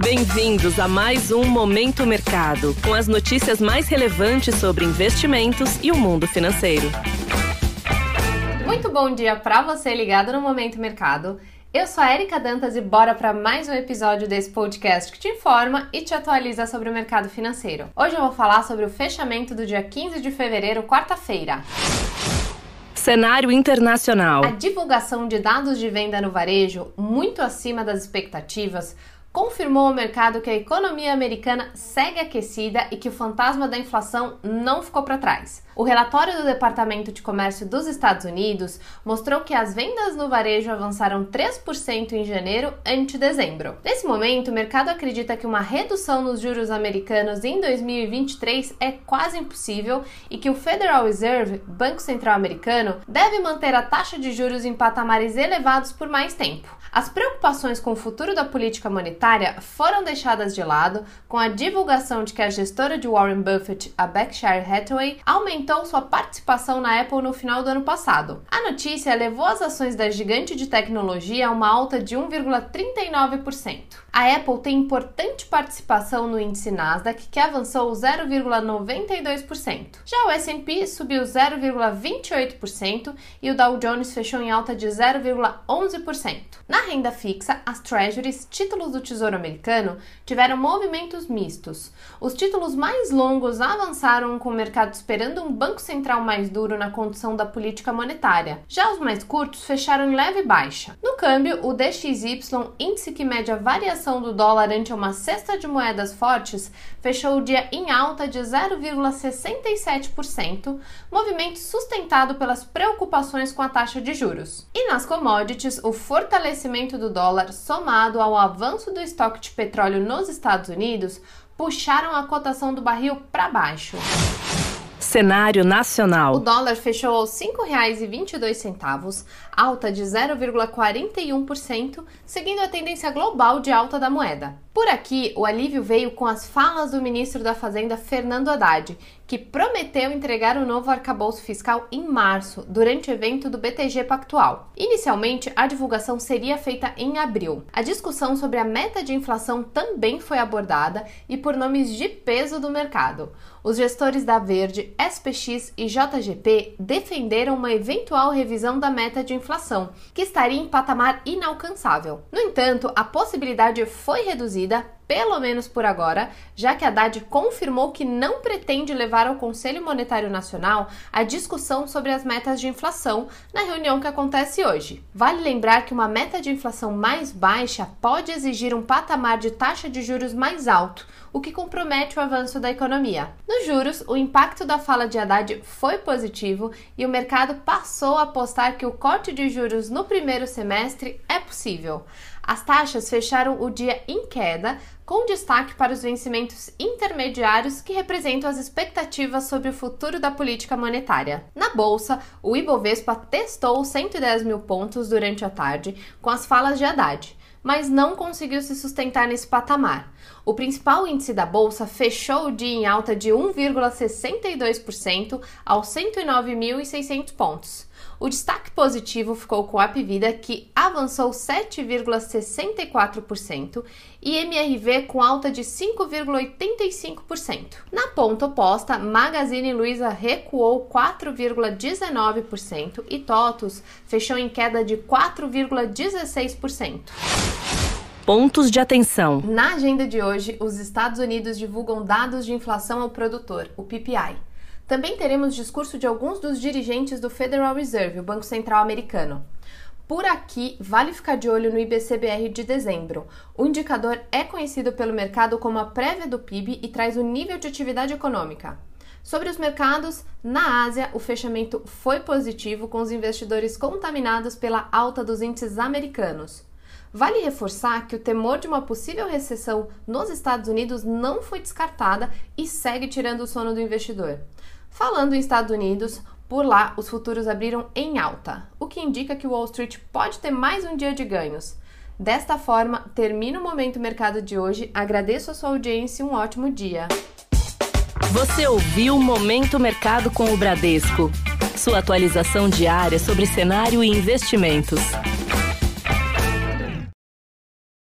Bem-vindos a mais um Momento Mercado, com as notícias mais relevantes sobre investimentos e o mundo financeiro. Muito bom dia para você ligado no Momento Mercado. Eu sou a Erika Dantas e bora para mais um episódio desse podcast que te informa e te atualiza sobre o mercado financeiro. Hoje eu vou falar sobre o fechamento do dia 15 de fevereiro, quarta-feira. Cenário internacional. A divulgação de dados de venda no varejo, muito acima das expectativas, confirmou ao mercado que a economia americana segue aquecida e que o fantasma da inflação não ficou para trás. O relatório do Departamento de Comércio dos Estados Unidos mostrou que as vendas no varejo avançaram 3% em janeiro ante dezembro. Nesse momento, o mercado acredita que uma redução nos juros americanos em 2023 é quase impossível e que o Federal Reserve, Banco Central Americano, deve manter a taxa de juros em patamares elevados por mais tempo. As preocupações com o futuro da política monetária foram deixadas de lado com a divulgação de que a gestora de Warren Buffett, a Berkshire Hathaway, aumentou aumentou sua participação na Apple no final do ano passado. A notícia levou as ações da gigante de tecnologia a uma alta de 1,39%. A Apple tem importante participação no índice Nasdaq, que avançou 0,92%. Já o S&P subiu 0,28% e o Dow Jones fechou em alta de 0,11%. Na renda fixa, as Treasuries, títulos do Tesouro Americano, tiveram movimentos mistos. Os títulos mais longos avançaram com o mercado esperando um Banco Central mais duro na condução da política monetária. Já os mais curtos fecharam em leve baixa. No câmbio, o DXY, índice que mede a variação do dólar ante uma cesta de moedas fortes, fechou o dia em alta de 0,67%, movimento sustentado pelas preocupações com a taxa de juros. E nas commodities, o fortalecimento do dólar, somado ao avanço do estoque de petróleo nos Estados Unidos, puxaram a cotação do barril para baixo. Cenário nacional. O dólar fechou aos R$ 5,22, alta de 0,41%, seguindo a tendência global de alta da moeda. Por aqui, o alívio veio com as falas do ministro da Fazenda, Fernando Haddad, que prometeu entregar o novo arcabouço fiscal em março, durante o evento do BTG Pactual. Inicialmente, a divulgação seria feita em abril. A discussão sobre a meta de inflação também foi abordada e por nomes de peso do mercado. Os gestores da Verde, SPX e JGP defenderam uma eventual revisão da meta de inflação, que estaria em patamar inalcançável. No entanto, a possibilidade foi reduzida pelo menos por agora, já que Haddad confirmou que não pretende levar ao Conselho Monetário Nacional a discussão sobre as metas de inflação na reunião que acontece hoje. Vale lembrar que uma meta de inflação mais baixa pode exigir um patamar de taxa de juros mais alto, o que compromete o avanço da economia. Nos juros, o impacto da fala de Haddad foi positivo e o mercado passou a apostar que o corte de juros no primeiro semestre é possível. As taxas fecharam o dia em queda, com destaque para os vencimentos intermediários que representam as expectativas sobre o futuro da política monetária. Na bolsa, o Ibovespa testou 110 mil pontos durante a tarde com as falas de Haddad mas não conseguiu se sustentar nesse patamar. O principal índice da bolsa fechou o dia em alta de 1,62% aos 109.600 pontos. O destaque positivo ficou com a Apivida, que avançou 7,64%, e MRV com alta de 5,85%. Na ponta oposta, Magazine Luiza recuou 4,19% e TOTUS fechou em queda de 4,16%. Pontos de atenção. Na agenda de hoje, os Estados Unidos divulgam dados de inflação ao produtor, o PPI. Também teremos discurso de alguns dos dirigentes do Federal Reserve, o Banco Central Americano. Por aqui, vale ficar de olho no IBCBR de dezembro. O indicador é conhecido pelo mercado como a prévia do PIB e traz o nível de atividade econômica. Sobre os mercados, na Ásia, o fechamento foi positivo, com os investidores contaminados pela alta dos índices americanos. Vale reforçar que o temor de uma possível recessão nos Estados Unidos não foi descartada e segue tirando o sono do investidor. Falando em Estados Unidos, por lá os futuros abriram em alta, o que indica que Wall Street pode ter mais um dia de ganhos. Desta forma, termina o Momento Mercado de hoje. Agradeço a sua audiência e um ótimo dia. Você ouviu Momento Mercado com o Bradesco. Sua atualização diária sobre cenário e investimentos.